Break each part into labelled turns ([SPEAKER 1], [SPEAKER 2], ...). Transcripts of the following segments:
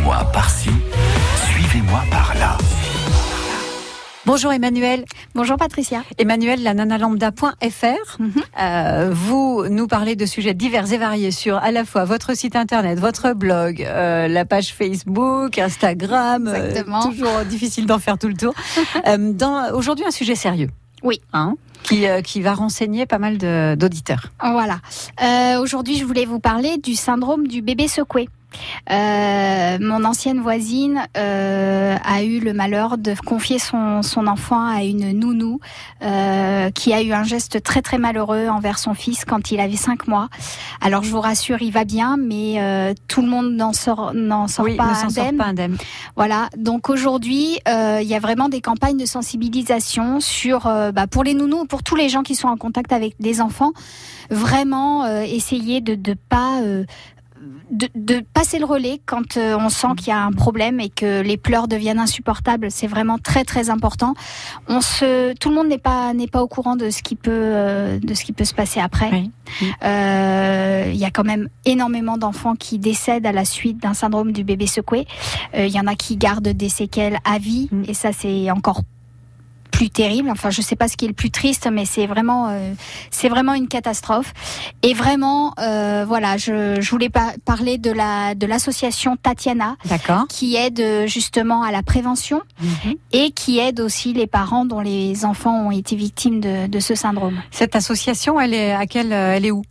[SPEAKER 1] Suivez-moi par-ci, suivez-moi par-là.
[SPEAKER 2] Bonjour Emmanuel.
[SPEAKER 3] Bonjour Patricia.
[SPEAKER 2] Emmanuel, la nanalambda.fr.
[SPEAKER 3] Mhm.
[SPEAKER 2] Euh, vous nous parlez de sujets divers et variés sur à la fois votre site internet, votre blog, euh, la page Facebook, Instagram. euh,
[SPEAKER 3] Exactement.
[SPEAKER 2] toujours difficile d'en faire tout le tour. Euh, Aujourd'hui, un sujet sérieux.
[SPEAKER 3] Oui.
[SPEAKER 2] Hein, qui, euh, qui va renseigner pas mal d'auditeurs.
[SPEAKER 3] Voilà. Euh, Aujourd'hui, je voulais vous parler du syndrome du bébé secoué. Euh, mon ancienne voisine euh, a eu le malheur de confier son, son enfant à une nounou euh, qui a eu un geste très très malheureux envers son fils quand il avait cinq mois. Alors je vous rassure, il va bien, mais euh, tout le monde n'en sort, n'en sort
[SPEAKER 2] oui,
[SPEAKER 3] pas
[SPEAKER 2] sort
[SPEAKER 3] indemne.
[SPEAKER 2] pas indemne.
[SPEAKER 3] Voilà, donc aujourd'hui, euh, il y a vraiment des campagnes de sensibilisation sur, bah, pour les nounous, pour tous les gens qui sont en contact avec des enfants, vraiment euh, essayer de ne pas... de, de passer le relais quand euh, on sent qu'il y a un problème et que les pleurs deviennent insupportables, c'est vraiment très très important. On se, tout le monde n'est pas n'est pas au courant de ce qui peut euh, de ce qui peut se passer après.
[SPEAKER 2] Oui.
[SPEAKER 3] Euh, Il y a quand même énormément d'enfants qui décèdent à la suite d'un syndrome du bébé secoué. Euh, Il y en a qui gardent des séquelles à vie
[SPEAKER 2] Mm.
[SPEAKER 3] et ça c'est encore plus terrible. Enfin, je sais pas ce qui est le plus triste, mais c'est vraiment, euh, c'est vraiment une catastrophe. Et vraiment, euh, voilà, je, je voulais pas parler de la de l'association Tatiana
[SPEAKER 2] D'accord.
[SPEAKER 3] qui aide euh, justement à la prévention
[SPEAKER 2] Mhm.
[SPEAKER 3] et qui aide aussi les parents dont les enfants ont été victimes de, de ce syndrome.
[SPEAKER 2] Cette association, elle est à quelle Elle est où?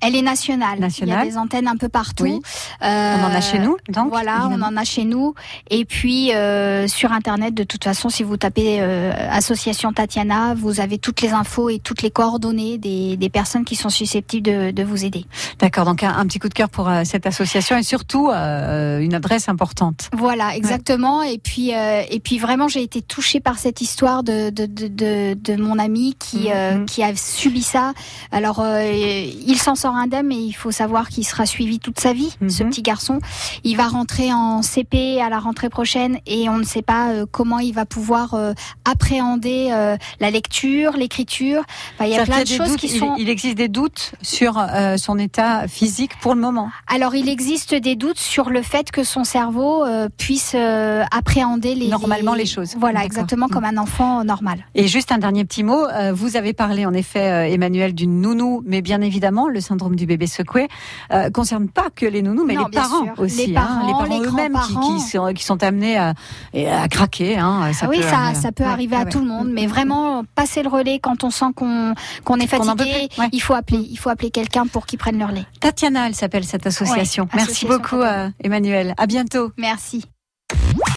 [SPEAKER 3] Elle est nationale.
[SPEAKER 2] Nationale.
[SPEAKER 3] Il y a des antennes un peu partout.
[SPEAKER 2] Oui.
[SPEAKER 3] Euh,
[SPEAKER 2] On en a chez nous, donc.
[SPEAKER 3] voilà,
[SPEAKER 2] évidemment.
[SPEAKER 3] on en a chez nous. Et puis euh, sur internet, de toute façon, si vous tapez euh, Association Tatiana, vous avez toutes les infos et toutes les coordonnées des, des personnes qui sont susceptibles de, de vous aider.
[SPEAKER 2] D'accord, donc un, un petit coup de cœur pour euh, cette association et surtout euh, une adresse importante.
[SPEAKER 3] Voilà, exactement. Et puis euh, et puis vraiment, j'ai été touchée par cette histoire de de de, de, de mon ami qui euh, qui a subi ça. Alors euh, il s'en sort indemne, mais il faut savoir qu'il sera suivi toute sa vie. Ce
[SPEAKER 2] Mhm.
[SPEAKER 3] petit garçon, il va rentrer en CP à la rentrée prochaine et on ne sait pas euh, comment il va pouvoir euh, appréhender euh, la lecture, l'écriture. Enfin, il y a plein de choses
[SPEAKER 2] doutes,
[SPEAKER 3] qui sont.
[SPEAKER 2] il, existe des doutes sur son état physique pour le moment.
[SPEAKER 3] Alors, il existe des doutes sur le fait que son cerveau puisse appréhender les
[SPEAKER 2] Normalement, les choses.
[SPEAKER 3] Voilà, exactement comme un enfant normal.
[SPEAKER 2] Et juste un dernier petit mot, vous avez parlé en effet, Emmanuel, d'une nounou, mais bien évidemment, le syndrome du bébé secoué euh, concerne pas que les nounous, mais
[SPEAKER 3] Non,
[SPEAKER 2] les parents aussi.
[SPEAKER 3] Les
[SPEAKER 2] hein,
[SPEAKER 3] parents,
[SPEAKER 2] les parents eux-mêmes qui, sont, qui sont amenés à, à craquer. Hein, ça
[SPEAKER 3] Ah oui,
[SPEAKER 2] peut,
[SPEAKER 3] ça, ça peut
[SPEAKER 2] ouais,
[SPEAKER 3] arriver
[SPEAKER 2] ouais,
[SPEAKER 3] à tout le monde, mais
[SPEAKER 2] Mm, mm,
[SPEAKER 3] vraiment passer le relais quand on sent qu'on qu'on est fatigué,
[SPEAKER 2] ouais.
[SPEAKER 3] il faut appeler, il faut appeler quelqu'un pour qu'il prenne le relais.
[SPEAKER 2] Tatiana, elle s'appelle cette association. Merci
[SPEAKER 3] association
[SPEAKER 2] beaucoup, euh, Emmanuel. À bientôt.
[SPEAKER 3] Merci.